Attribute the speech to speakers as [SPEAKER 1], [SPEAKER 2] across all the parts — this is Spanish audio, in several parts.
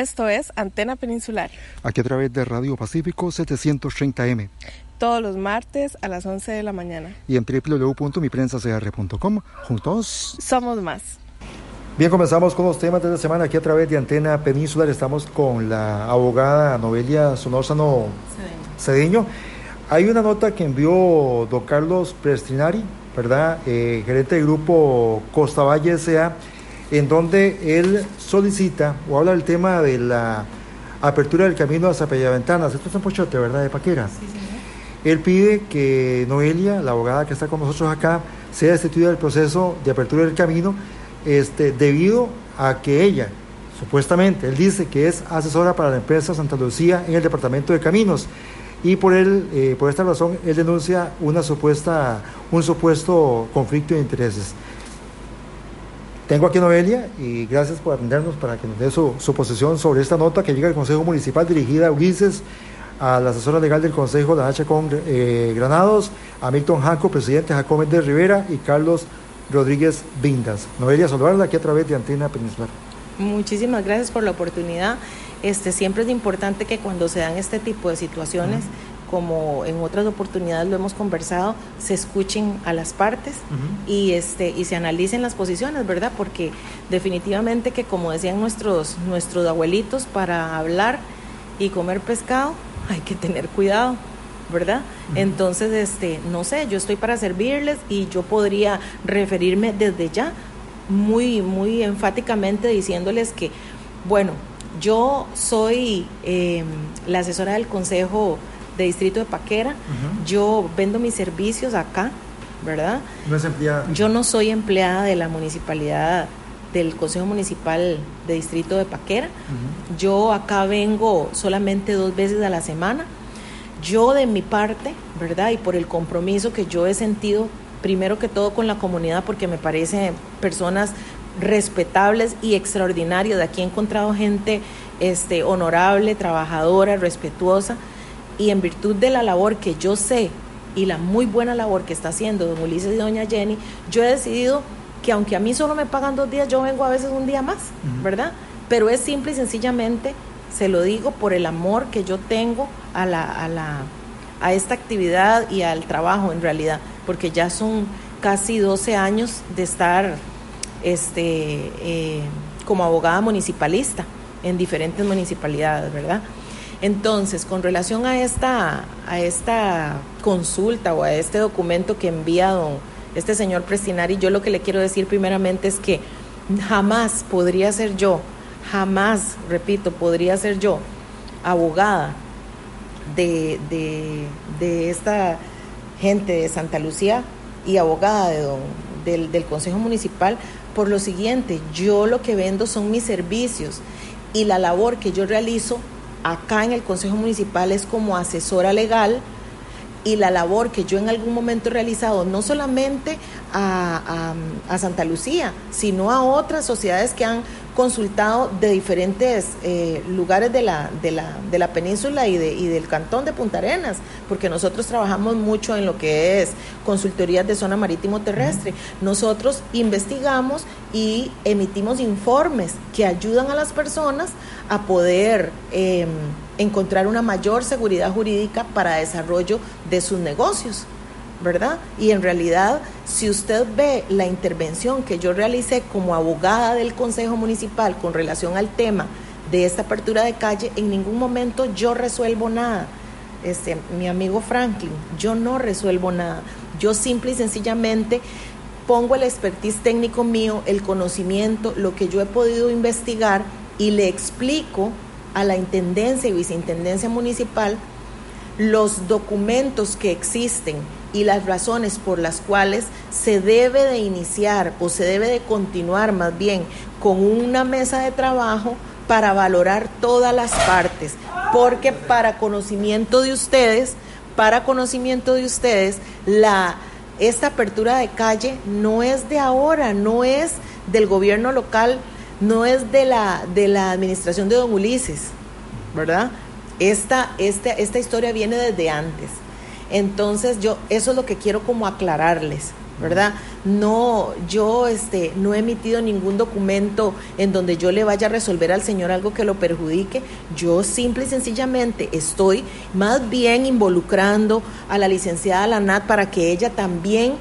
[SPEAKER 1] Esto es Antena Peninsular.
[SPEAKER 2] Aquí a través de Radio Pacífico 730M.
[SPEAKER 1] Todos los martes a las 11 de la mañana.
[SPEAKER 2] Y en www.miprensacr.com. Juntos.
[SPEAKER 1] Somos más.
[SPEAKER 2] Bien, comenzamos con los temas de la semana aquí a través de Antena Peninsular. Estamos con la abogada Noelia Sonórzano Cedeño. Hay una nota que envió don Carlos Prestrinari, ¿verdad? Eh, gerente del grupo Costa Valle S.A., en donde él solicita o habla del tema de la apertura del camino a Zapellaventanas. Esto es en Pochote, ¿verdad? De Paquera. Sí, Él pide que Noelia, la abogada que está con nosotros acá, sea destituida del proceso de apertura del camino, este, debido a que ella, supuestamente, él dice que es asesora para la empresa Santa Lucía en el departamento de caminos y por él, eh, por esta razón, él denuncia una supuesta, un supuesto conflicto de intereses. Tengo aquí Noelia y gracias por atendernos para que nos dé su, su posición sobre esta nota que llega al Consejo Municipal dirigida a Ulises, a la asesora legal del Consejo, la H. Con eh, Granados, a Milton Janco, presidente Jacob de Rivera y Carlos Rodríguez Vindas. Noelia, saludarla aquí a través de Antena Peninsular.
[SPEAKER 3] Muchísimas gracias por la oportunidad. Este, siempre es importante que cuando se dan este tipo de situaciones, como en otras oportunidades lo hemos conversado, se escuchen a las partes y, este, y se analicen las posiciones, ¿verdad? Porque definitivamente que como decían nuestros, nuestros abuelitos, para hablar y comer pescado hay que tener cuidado. ¿verdad? Entonces, este, no sé, yo estoy para servirles y yo podría referirme desde ya muy, muy enfáticamente diciéndoles que, bueno, yo soy eh, la asesora del Consejo de Distrito de Paquera. Yo vendo mis servicios acá, ¿verdad?
[SPEAKER 2] No es empleada.
[SPEAKER 3] Yo no soy empleada de la municipalidad del Consejo Municipal de Distrito de Paquera. Yo acá vengo solamente dos veces a la semana. Yo de mi parte, ¿verdad? Y por el compromiso que yo he sentido, primero que todo con la comunidad, porque me parecen personas respetables y extraordinarias. Aquí he encontrado gente este, honorable, trabajadora, respetuosa y en virtud de la labor que yo sé y la muy buena labor que está haciendo don Ulises y doña Jenny, yo he decidido que aunque a mí solo me pagan dos días, yo vengo a veces un día más, ¿verdad? Pero es simple y sencillamente, se lo digo, por el amor que yo tengo a, la, a, la, a esta actividad y al trabajo en realidad, porque ya son casi 12 años de estar este, eh, como abogada municipalista en diferentes municipalidades, ¿verdad? Entonces, con relación a esta, a esta consulta o a este documento que envía don, este señor Prestinari, yo lo que le quiero decir primeramente es que jamás podría ser yo, jamás, repito, podría ser yo abogada de, de, esta gente de Santa Lucía y abogada de don, del, del Consejo Municipal por lo siguiente, yo lo que vendo son mis servicios y la labor que yo realizo acá en el Consejo Municipal es como asesora legal y la labor que yo en algún momento he realizado, no solamente a, a, Santa Lucía, sino a otras sociedades que han consultado de diferentes eh, lugares de la, de, la, de la península y, de, y del cantón de Punta Arenas, porque nosotros trabajamos mucho en lo que es consultorías de zona marítimo terrestre. Nosotros investigamos y emitimos informes que ayudan a las personas a poder em, encontrar una mayor seguridad jurídica para desarrollo de sus negocios. ¿Verdad? Y en realidad, si usted ve la intervención que yo realicé como abogada del Consejo Municipal con relación al tema de esta apertura de calle, en ningún momento yo resuelvo nada. Este, mi amigo Franklin, yo no resuelvo nada. Yo simple y sencillamente pongo el expertise técnico mío, el conocimiento, lo que yo he podido investigar y le explico a la Intendencia y Viceintendencia Municipal los documentos que existen y las razones por las cuales se debe de iniciar o se debe de continuar más bien con una mesa de trabajo para valorar todas las partes, porque para conocimiento de ustedes, para conocimiento de ustedes, la esta apertura de calle no es de ahora, no es del gobierno local, no es de la de la administración de Don Ulises, ¿verdad? Esta, esta, esta historia viene desde antes. Entonces yo, eso es lo que quiero como aclararles, ¿verdad? No, yo este, no he emitido ningún documento en donde yo le vaya a resolver al señor algo que lo perjudique. Yo simple y sencillamente estoy más bien involucrando a la licenciada Lanat para que ella también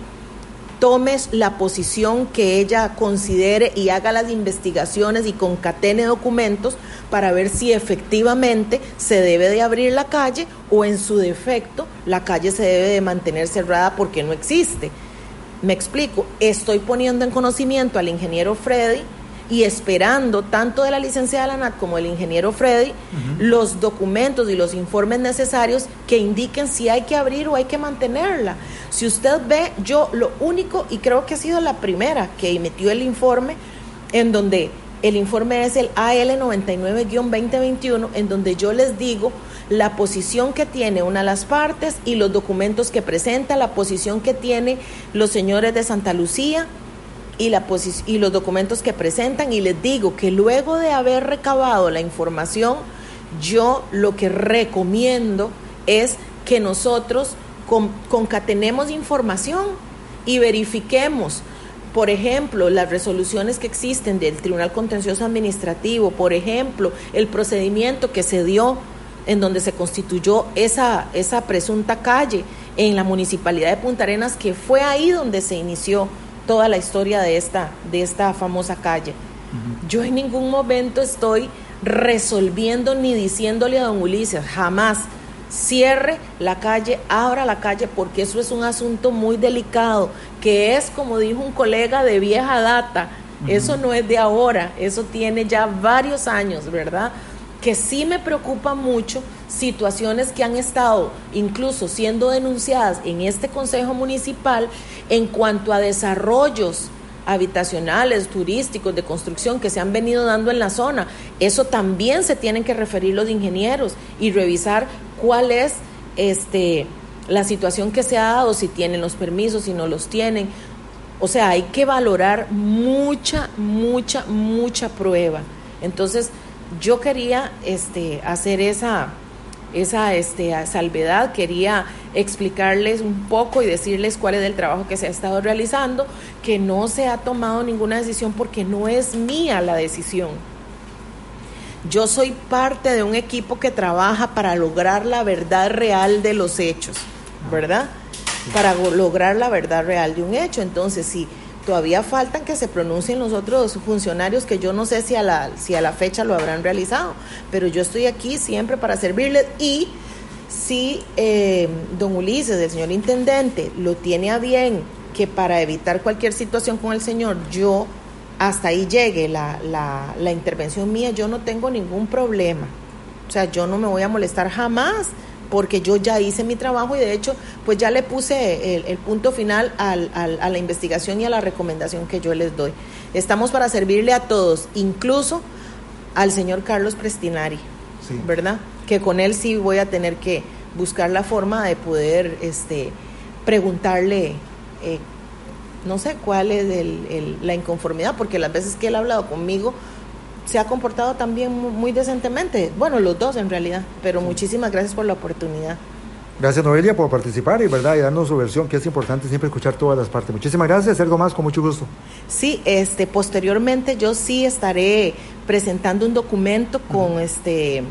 [SPEAKER 3] tomes la posición que ella considere y haga las investigaciones y concatene documentos para ver si efectivamente se debe de abrir la calle o en su defecto la calle se debe de mantener cerrada porque no existe. Me explico, estoy poniendo en conocimiento al ingeniero Freddy y esperando tanto de la licenciada Lanat como del ingeniero Freddy los documentos y los informes necesarios que indiquen si hay que abrir o hay que mantenerla. Si usted ve, yo lo único, y creo que ha sido la primera que emitió el informe, en donde el informe es el AL 99-2021, en donde yo les digo la posición que tiene una de las partes y los documentos que presenta, la posición que tiene los señores de Santa Lucía y, la y los documentos que presentan. Y les digo que luego de haber recabado la información, yo lo que recomiendo es que nosotros concatenemos información y verifiquemos por ejemplo, las resoluciones que existen del Tribunal Contencioso Administrativo, por ejemplo, el procedimiento que se dio en donde se constituyó esa, esa presunta calle en la municipalidad de Punta Arenas, que fue ahí donde se inició toda la historia de esta, de esta famosa calle. Yo en ningún momento estoy resolviendo ni diciéndole a don Ulises, jamás cierre la calle, abra la calle, porque eso es un asunto muy delicado, que es, como dijo un colega de vieja data, eso no es de ahora, eso tiene ya varios años, ¿verdad? Que sí me preocupa mucho situaciones que han estado incluso siendo denunciadas en este Consejo Municipal en cuanto a desarrollos habitacionales, turísticos, de construcción que se han venido dando en la zona. Eso también se tienen que referir los ingenieros y revisar cuál es este, la situación que se ha dado, si tienen los permisos, si no los tienen. O sea, hay que valorar mucha, mucha, mucha prueba. Entonces, yo quería este, hacer esa, esa este, salvedad, quería explicarles un poco y decirles cuál es el trabajo que se ha estado realizando, que no se ha tomado ninguna decisión porque no es mía la decisión. Yo soy parte de un equipo que trabaja para lograr la verdad real de los hechos, ¿verdad? Para lograr la verdad real de un hecho. Entonces, si todavía faltan que se pronuncien los otros funcionarios que yo no sé si a la, si a la fecha lo habrán realizado, pero yo estoy aquí siempre para servirles y si eh, don Ulises, el señor intendente, lo tiene a bien que para evitar cualquier situación con el señor, yo hasta ahí llegue la, la, la intervención mía, yo no tengo ningún problema. O sea, yo no me voy a molestar jamás porque yo ya hice mi trabajo y de hecho pues ya le puse el, punto final al, a la investigación y a la recomendación que yo les doy. Estamos para servirle a todos, incluso al señor Carlos Prestinari, ¿verdad? Que con él sí voy a tener que buscar la forma de poder este, preguntarle, eh, no sé cuál es la inconformidad, porque las veces que él ha hablado conmigo, se ha comportado también muy decentemente. Bueno, los dos en realidad, pero muchísimas gracias por la oportunidad.
[SPEAKER 2] Gracias Noelia por participar y verdad y darnos su versión, que es importante siempre escuchar todas las partes. Muchísimas gracias, algo más con mucho gusto.
[SPEAKER 3] Sí, este posteriormente yo sí estaré presentando un documento con este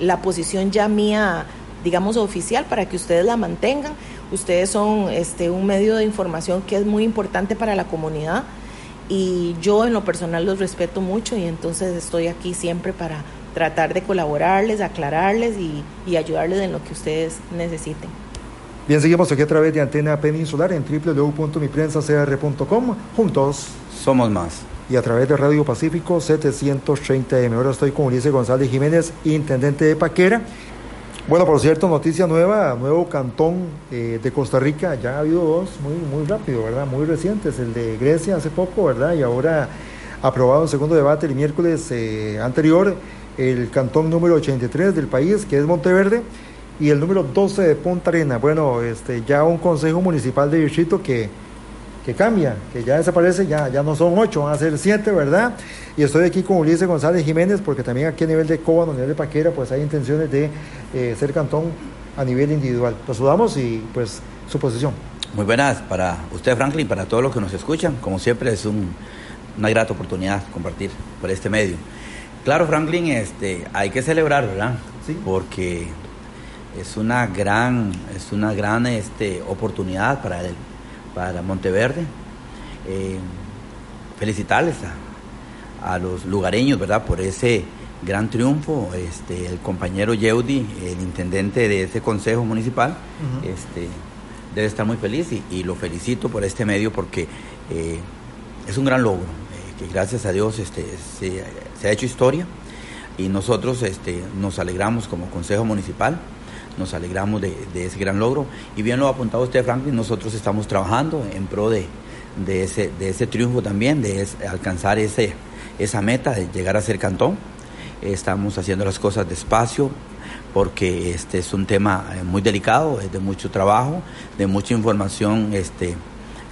[SPEAKER 3] la posición ya mía, digamos oficial para que ustedes la mantengan. Ustedes son este un medio de información que es muy importante para la comunidad y yo en lo personal los respeto mucho y entonces estoy aquí siempre para tratar de colaborarles, aclararles y, ayudarles en lo que ustedes necesiten.
[SPEAKER 2] Bien, seguimos aquí a través de Antena Peninsular en www.miprensacr.com. Juntos
[SPEAKER 4] somos más.
[SPEAKER 2] Y a través de Radio Pacífico 730M. Ahora estoy con Ulises González Jiménez, intendente de Paquera. Bueno, por cierto, noticia nueva, nuevo cantón eh, de Costa Rica, ya ha habido dos muy, muy rápido, ¿verdad? Muy recientes, el de Grecia hace poco, ¿verdad? Y ahora aprobado en segundo debate el miércoles eh, anterior, el cantón número 83 del país, que es Monteverde, y el número 12 de Punta Arena. Bueno, este, ya un consejo municipal de distrito que que cambia, que ya desaparece, ya, ya no son ocho, van a ser siete, ¿verdad? Y estoy aquí con Ulises González Jiménez, porque también aquí a nivel de Cóbano, a nivel de Paquera, pues hay intenciones de eh, ser cantón a nivel individual. Los saludamos y pues su posición.
[SPEAKER 4] Muy buenas para usted, Franklin, para todos los que nos escuchan. Como siempre, es una grata oportunidad compartir por este medio. Claro, Franklin, este, hay que celebrar, ¿verdad? Sí. Porque es una gran, es una gran este, oportunidad para, el, para Monteverde. Eh, felicitarles a, los lugareños, ¿verdad? Por ese gran triunfo. Este, el compañero Yeudi, el intendente de ese consejo municipal, este, debe estar muy feliz y, lo felicito por este medio porque eh, es un gran logro, eh, que gracias a Dios este, se, ha hecho historia y nosotros este, nos alegramos como Consejo Municipal, nos alegramos de, ese gran logro y bien lo ha apuntado usted Franklin, nosotros estamos trabajando en pro de, ese triunfo también, de alcanzar ese, esa meta de llegar a ser cantón. Estamos haciendo las cosas despacio, porque este es un tema eh, muy delicado, es de mucho trabajo, de mucha información este,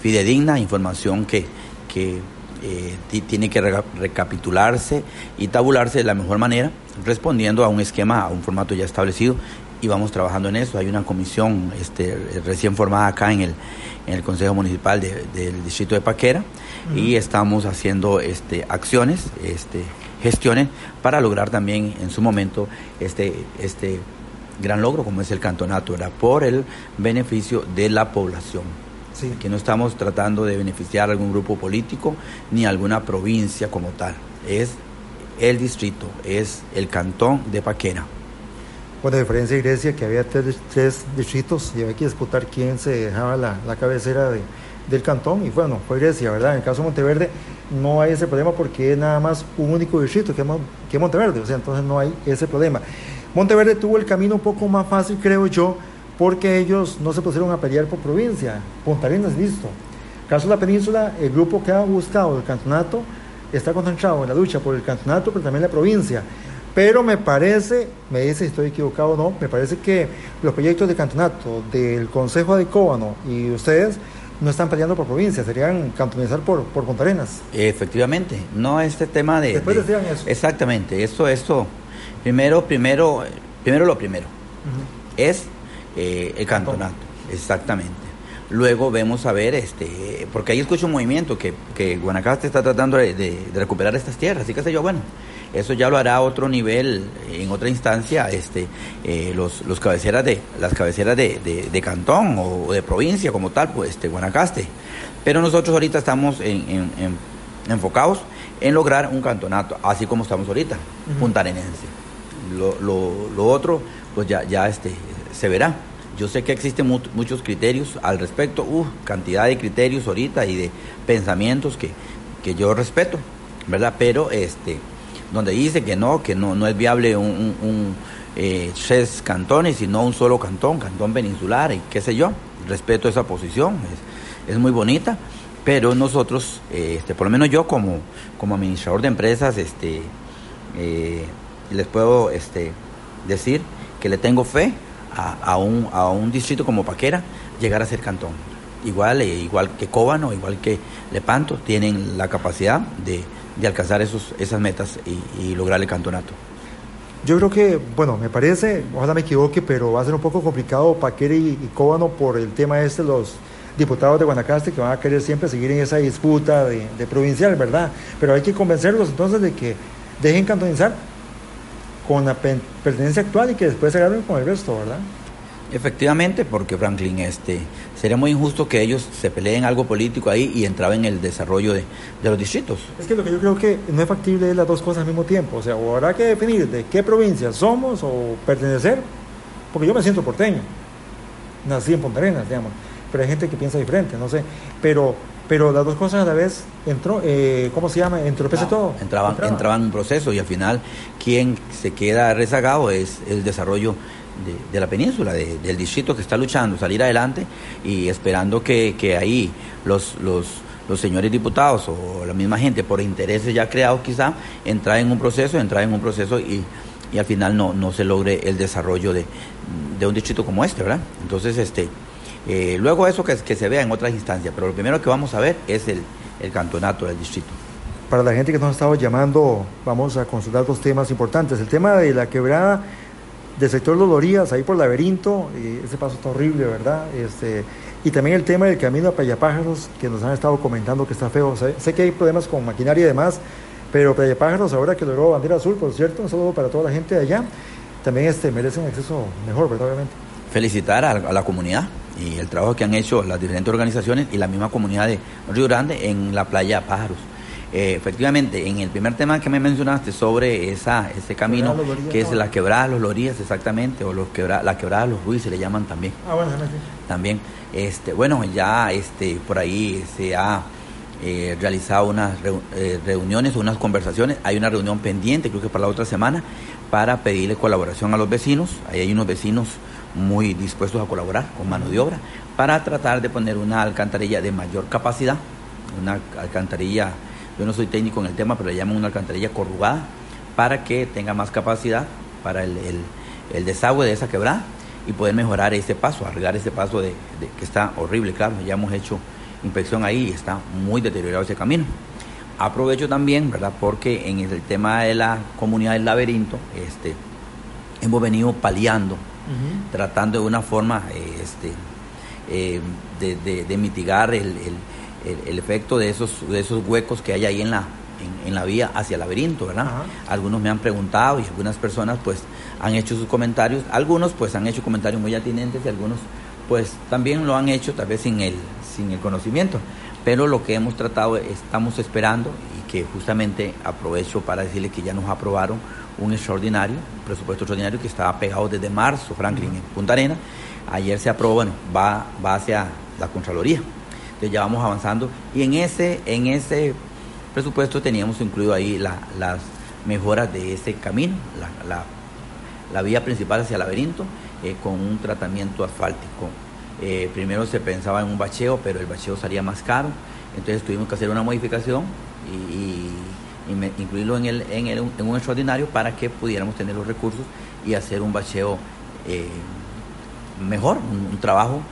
[SPEAKER 4] fidedigna, información que, que eh, tiene que recapitularse y tabularse de la mejor manera, respondiendo a un esquema, a un formato ya establecido, y vamos trabajando en eso. Hay una comisión este, recién formada acá en el, en el Consejo Municipal del Distrito de Paquera, y estamos haciendo este, acciones, este, gestiones para lograr también en su momento este, este gran logro como es el cantonato, ¿verdad? por el beneficio de la población. Sí. Aquí no estamos tratando de beneficiar a algún grupo político ni a alguna provincia como tal. Es el distrito, es el cantón de Paquera.
[SPEAKER 2] Bueno, a diferencia de Grecia, que había tres, distritos y había que disputar quién se dejaba la, la cabecera de, del cantón, y bueno, fue Grecia, ¿verdad? En el caso de Monteverde no hay ese problema porque es nada más un único distrito que, que Monteverde, o sea, entonces no hay ese problema. Monteverde tuvo el camino un poco más fácil, creo yo, porque ellos no se pusieron a pelear por provincia. Punta Arenas, listo. Caso de la península, el grupo que ha buscado el campeonato está concentrado en la lucha por el campeonato, pero también la provincia. Pero me parece, me dice si estoy equivocado o no, me parece que los proyectos de campeonato del Consejo de Cóbano y ustedes no están peleando por provincia, serían cantonizar por, por Punta Arenas.
[SPEAKER 4] Efectivamente, no este tema de...
[SPEAKER 2] Después decían eso.
[SPEAKER 4] Exactamente, esto, esto, primero, primero, primero lo primero, es eh, el campeonato, exactamente. Luego vemos a ver, este, porque ahí escucho un movimiento que, que Guanacaste está tratando de, de, de recuperar estas tierras, y qué sé yo, bueno, eso ya lo hará a otro nivel, en otra instancia, este, eh, los, los cabeceras de, las cabeceras de, de, cantón o de provincia como tal, pues este, Guanacaste. Pero nosotros ahorita estamos en, enfocados en lograr un cantonato, así como estamos ahorita, puntarenense. Lo, lo, lo, otro, pues ya, ya este, se verá. Yo sé que existen muchos criterios al respecto, uh, cantidad de criterios ahorita y de pensamientos que, que yo respeto, ¿verdad? Pero este donde dice que no, que no, no es viable un, un, eh, tres cantones, sino un solo cantón, cantón peninsular y qué sé yo. Respeto esa posición, es, es muy bonita, pero nosotros, eh, este, por lo menos yo como, como administrador de empresas, este, eh, les puedo este, decir que le tengo fe a, a, un, a un distrito como Paquera llegar a ser cantón. Igual, igual que Cóbano, igual que Lepanto, tienen la capacidad de de alcanzar esos, esas metas y, lograr el campeonato.
[SPEAKER 2] Yo creo que, bueno, me parece, ojalá me equivoque, pero va a ser un poco complicado Paquere y, y Cóbano por el tema este, los diputados de Guanacaste que van a querer siempre seguir en esa disputa de, de provincial, ¿verdad? Pero hay que convencerlos entonces de que dejen cantonizar con la pertenencia actual y que después se agarren con el resto, ¿verdad?
[SPEAKER 4] Efectivamente, porque Franklin, este, sería muy injusto que ellos se peleen algo político ahí y entraban en el desarrollo de, los distritos.
[SPEAKER 2] Es que lo que yo creo que no es factible es las dos cosas al mismo tiempo. O sea, o habrá que definir de qué provincia somos o pertenecer, porque yo me siento porteño, nací en Punta Arenas, digamos, pero hay gente que piensa diferente, no sé. Pero, pero las dos cosas a la vez entró, eh, ¿cómo se llama? Entropece ah, todo.
[SPEAKER 4] Entraban, entraban en un proceso y al final quien se queda rezagado es el desarrollo de, la península, del distrito que está luchando, salir adelante y esperando que, que ahí los, los, los, señores diputados o la misma gente, por intereses ya creados quizá, entrar en un proceso, entrar en un proceso y, y al final no, no se logre el desarrollo de, de un distrito como este, ¿verdad? Entonces, este, eh, luego eso que, que se vea en otras instancias, pero lo primero que vamos a ver es el, el campeonato del distrito.
[SPEAKER 2] Para la gente que nos ha estado llamando, vamos a consultar dos temas importantes. El tema de la quebrada del sector Lorías, ahí por Laberinto, ese paso está horrible, ¿verdad? Este, y también el tema del camino a Payapájaros, que nos han estado comentando que está feo. sé que hay problemas con maquinaria y demás, pero Payapájaros, ahora que logró bandera azul, por cierto, un saludo para toda la gente de allá, también este, merecen acceso mejor, ¿verdad? Obviamente.
[SPEAKER 4] Felicitar a, la comunidad y el trabajo que han hecho las diferentes organizaciones y la misma comunidad de Río Grande en la playa Pájaros. Eh, efectivamente, en el primer tema que me mencionaste sobre esa, ese camino, que es la quebrada de los Lorías, exactamente, o los quebra, la quebrada de los Ruiz se le llaman también. Ah, bueno, También, este, bueno, ya este, por ahí se ha eh, realizado unas eh, reuniones, unas conversaciones, hay una reunión pendiente, creo que para la otra semana, para pedirle colaboración a los vecinos, ahí hay unos vecinos muy dispuestos a colaborar con mano de obra, para tratar de poner una alcantarilla de mayor capacidad, una alcantarilla yo no soy técnico en el tema, pero le llaman una alcantarilla corrugada para que tenga más capacidad para el, desagüe de esa quebrada y poder mejorar ese paso, arreglar ese paso de, que está horrible, claro, ya hemos hecho inspección ahí y está muy deteriorado ese camino. Aprovecho también, ¿verdad? Porque en el tema de la comunidad del laberinto, este, hemos venido paliando, tratando de una forma este, eh, de, mitigar el el, efecto de esos, de esos huecos que hay ahí en la, en, la vía hacia el laberinto, ¿verdad? Algunos me han preguntado y algunas personas pues han hecho sus comentarios, algunos pues han hecho comentarios muy atinentes y algunos pues también lo han hecho tal vez sin el, sin el conocimiento. Pero lo que hemos tratado, estamos esperando y que justamente aprovecho para decirle que ya nos aprobaron un extraordinario, un presupuesto extraordinario que estaba pegado desde marzo, Franklin, en Punta Arena. Ayer se aprobó, bueno, va, va hacia la Contraloría. Entonces ya vamos avanzando. Y en ese, en ese presupuesto teníamos incluido ahí las mejoras de ese camino, la, vía principal hacia el laberinto, eh, con un tratamiento asfáltico. Eh, primero se pensaba en un bacheo, pero el bacheo salía más caro, entonces tuvimos que hacer una modificación y, incluirlo en, el, en, el, en, un extraordinario para que pudiéramos tener los recursos y hacer un bacheo eh, mejor, un, trabajo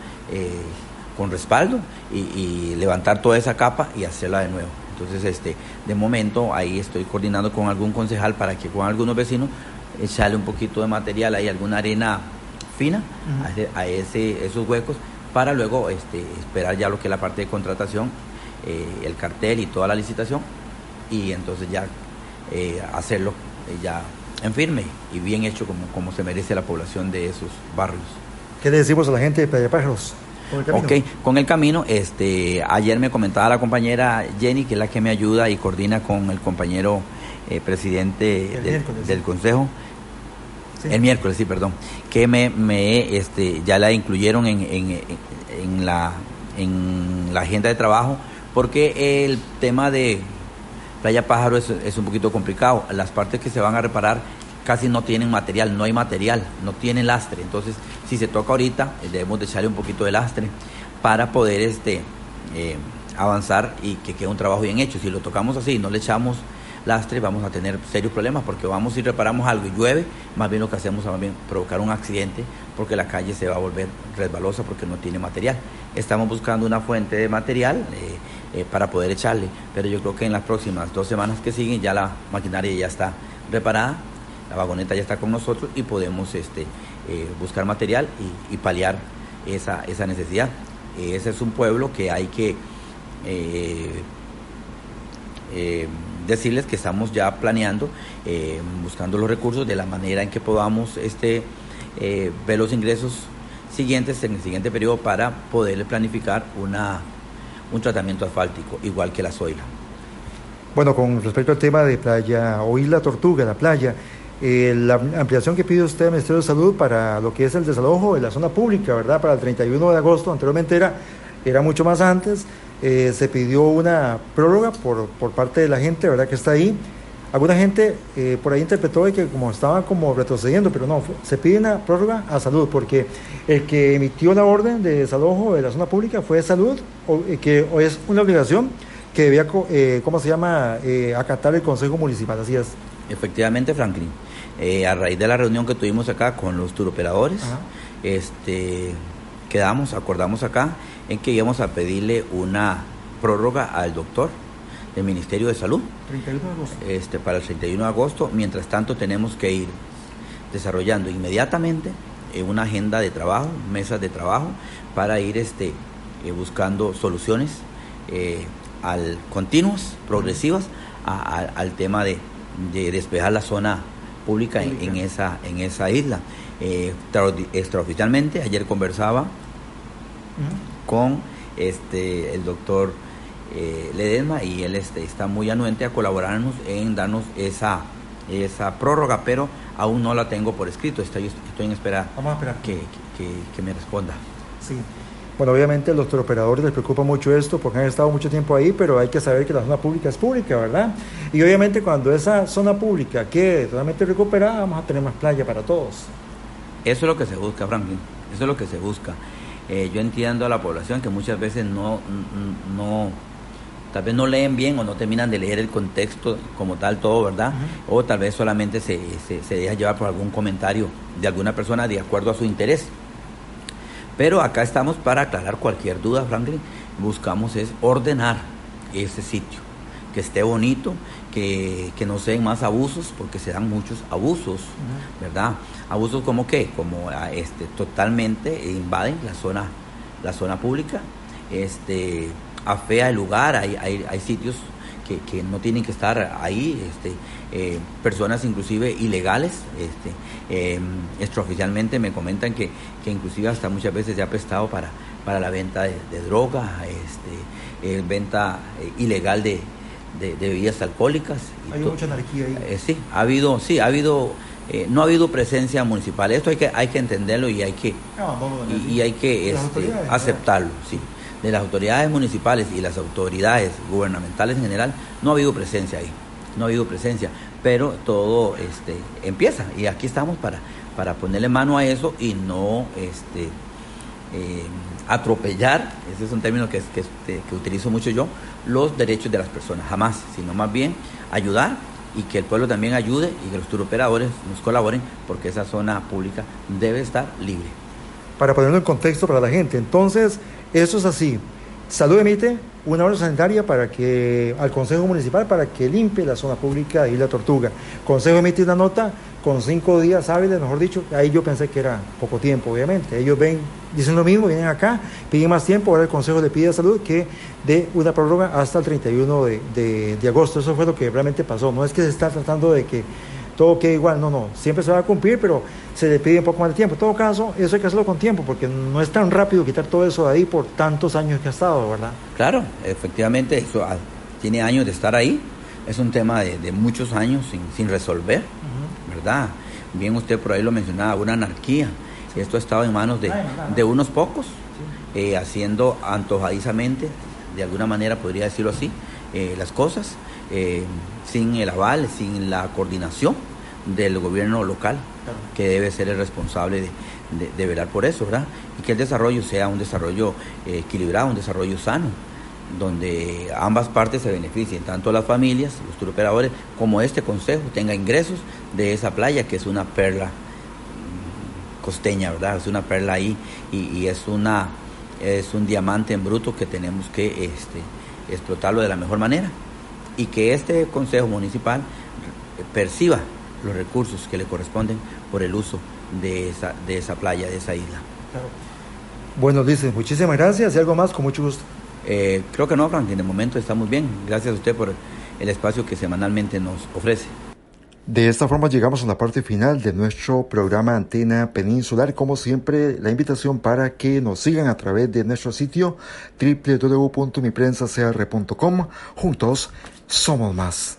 [SPEAKER 4] con respaldo y, levantar toda esa capa y hacerla de nuevo. Entonces, este, de momento ahí estoy coordinando con algún concejal para que con algunos vecinos echarle un poquito de material, hay alguna arena fina a, ese, esos huecos para luego este, esperar ya lo que es la parte de contratación, eh, el cartel y toda la licitación y entonces ya eh, hacerlo eh, ya en firme y bien hecho como, como se merece la población de esos barrios.
[SPEAKER 2] ¿Qué le decimos a la gente de Playa Pájaros?
[SPEAKER 4] Ok, con el camino, este, ayer me comentaba la compañera Jenny, que es la que me ayuda y coordina con el compañero eh, presidente del, consejo. El miércoles, sí, perdón. Que me, me este, ya la incluyeron en, en, en, la, en la agenda de trabajo, porque el tema de Playa Pájaro es, es un poquito complicado. Las partes que se van a reparar casi no tienen material, no hay material, no tienen lastre. Entonces, si se toca ahorita, eh, debemos de echarle un poquito de lastre para poder este, eh, avanzar y que quede un trabajo bien hecho. Si lo tocamos así y no le echamos lastre, vamos a tener serios problemas porque vamos y reparamos algo y llueve, más bien lo que hacemos es provocar un accidente porque la calle se va a volver resbalosa porque no tiene material. Estamos buscando una fuente de material eh, para poder echarle, pero yo creo que en las próximas dos semanas que siguen ya la maquinaria ya está reparada la vagoneta ya está con nosotros y podemos este, eh, buscar material y, paliar esa, esa necesidad. Ese es un pueblo que hay que eh, eh, decirles que estamos ya planeando, buscando los recursos de la manera en que podamos este, ver los ingresos siguientes en el siguiente periodo para poder planificar una, un tratamiento asfáltico, igual que la Zoila.
[SPEAKER 2] Bueno, con respecto al tema de playa, Oíla Tortuga, la playa, eh, la ampliación que pide usted Ministerio de Salud para lo que es el desalojo de la zona pública, ¿verdad? Para el 31 de agosto, anteriormente era, era mucho más antes, eh, se pidió una prórroga por, por, parte de la gente, ¿verdad? Que está ahí. Alguna gente eh, por ahí interpretó que como estaba como retrocediendo, pero no, se pide una prórroga a salud, porque el que emitió la orden de desalojo de la zona pública fue salud, que es una obligación que debía, ¿cómo se llama?, acatar el Consejo Municipal, así es.
[SPEAKER 4] Efectivamente, Franklin. Eh, a raíz de la reunión que tuvimos acá con los turoperadores, este, quedamos, acordamos acá en que íbamos a pedirle una prórroga al doctor del Ministerio de Salud. 31 de agosto. Este, para el 31 de agosto. Mientras tanto tenemos que ir desarrollando inmediatamente eh, una agenda de trabajo, mesas de trabajo, para ir este, eh, buscando soluciones al, continuas, progresivas, al tema de, despejar la zona pública en, esa, en esa isla. extraoficialmente, ayer conversaba con este, el doctor eh, Ledesma y él este, está muy anuente a colaborarnos en darnos esa, esa prórroga, pero aún no la tengo por escrito, estoy, estoy en espera,
[SPEAKER 2] Vamos a esperar.
[SPEAKER 4] Que, que, me responda.
[SPEAKER 2] Sí. Bueno, obviamente a los operadores les preocupa mucho esto porque han estado mucho tiempo ahí, pero hay que saber que la zona pública es pública, ¿verdad? Y obviamente cuando esa zona pública quede totalmente recuperada, vamos a tener más playa para todos.
[SPEAKER 4] Eso es lo que se busca, Franklin. Eso es lo que se busca. Eh, yo entiendo a la población que muchas veces no, no, tal vez no leen bien o no terminan de leer el contexto como tal todo, ¿verdad? O tal vez solamente se, se, deja llevar por algún comentario de alguna persona de acuerdo a su interés. Pero acá estamos para aclarar cualquier duda, Franklin. Buscamos es ordenar ese sitio, que esté bonito, que, que no sean más abusos, porque se dan muchos abusos, ¿verdad? Abusos como qué, como ah, este, totalmente invaden la zona, la zona pública, este, afea el lugar, hay, hay, hay sitios que, que, no tienen que estar ahí, este, eh, personas inclusive ilegales, este, eh, extraoficialmente me comentan que, que, inclusive hasta muchas veces se ha prestado para, para la venta de, droga, este, venta eh, ilegal de, de, bebidas alcohólicas.
[SPEAKER 2] Hay mucha anarquía ahí.
[SPEAKER 4] Eh, sí, ha habido, sí, ha habido, eh, no ha habido presencia municipal. Esto hay que, hay que entenderlo y hay que, y, hay que este, aceptarlo, sí. De las autoridades municipales y las autoridades gubernamentales en general, no ha habido presencia ahí, no ha habido presencia, pero todo este, empieza y aquí estamos para, para ponerle mano a eso y no este, eh, atropellar, ese es un término que, que, este, que utilizo mucho yo, los derechos de las personas, jamás, sino más bien ayudar y que el pueblo también ayude y que los turoperadores nos colaboren porque esa zona pública debe estar libre.
[SPEAKER 2] Para ponerlo en contexto para la gente, entonces, eso es así. Salud emite una orden sanitaria para que al Consejo Municipal para que limpie la zona pública de Isla Tortuga. Consejo emite una nota con cinco días hábiles, mejor dicho, ahí yo pensé que era poco tiempo, obviamente. Ellos ven, dicen lo mismo, vienen acá, piden más tiempo, ahora el Consejo le pide a Salud que dé una prórroga hasta el 31 de, de, agosto. Eso fue lo que realmente pasó. No es que se está tratando de que todo quede igual, no, no, siempre se va a cumplir, pero se le pide un poco más de tiempo. En todo caso, eso hay que hacerlo con tiempo, porque no es tan rápido quitar todo eso de ahí por tantos años que ha estado, ¿verdad?
[SPEAKER 4] Claro, efectivamente, eso ah, tiene años de estar ahí, es un tema de, muchos años sin, sin resolver. ¿verdad? Bien usted por ahí lo mencionaba, una anarquía. Esto ha estado en manos de, de unos pocos, eh, haciendo antojadizamente, de alguna manera podría decirlo así, eh, las cosas, eh, sin el aval, sin la coordinación del gobierno local, que debe ser el responsable de, de, velar por eso, ¿verdad? Y que el desarrollo sea un desarrollo equilibrado, un desarrollo sano donde ambas partes se beneficien, tanto las familias, los turoperadores, como este consejo tenga ingresos de esa playa que es una perla mm, costeña, ¿verdad? Es una perla ahí y, es una es un diamante en bruto que tenemos que este, explotarlo de la mejor manera y que este consejo municipal perciba los recursos que le corresponden por el uso de esa, de esa playa, de esa isla.
[SPEAKER 2] Bueno, dice, muchísimas gracias y algo más, con mucho gusto.
[SPEAKER 4] Eh, creo que no, Franklin, de momento estamos bien. Gracias a usted por el espacio que semanalmente nos ofrece.
[SPEAKER 2] De esta forma llegamos a la parte final de nuestro programa Antena Peninsular. Como siempre, la invitación para que nos sigan a través de nuestro sitio www.miprensacr.com. Juntos somos más.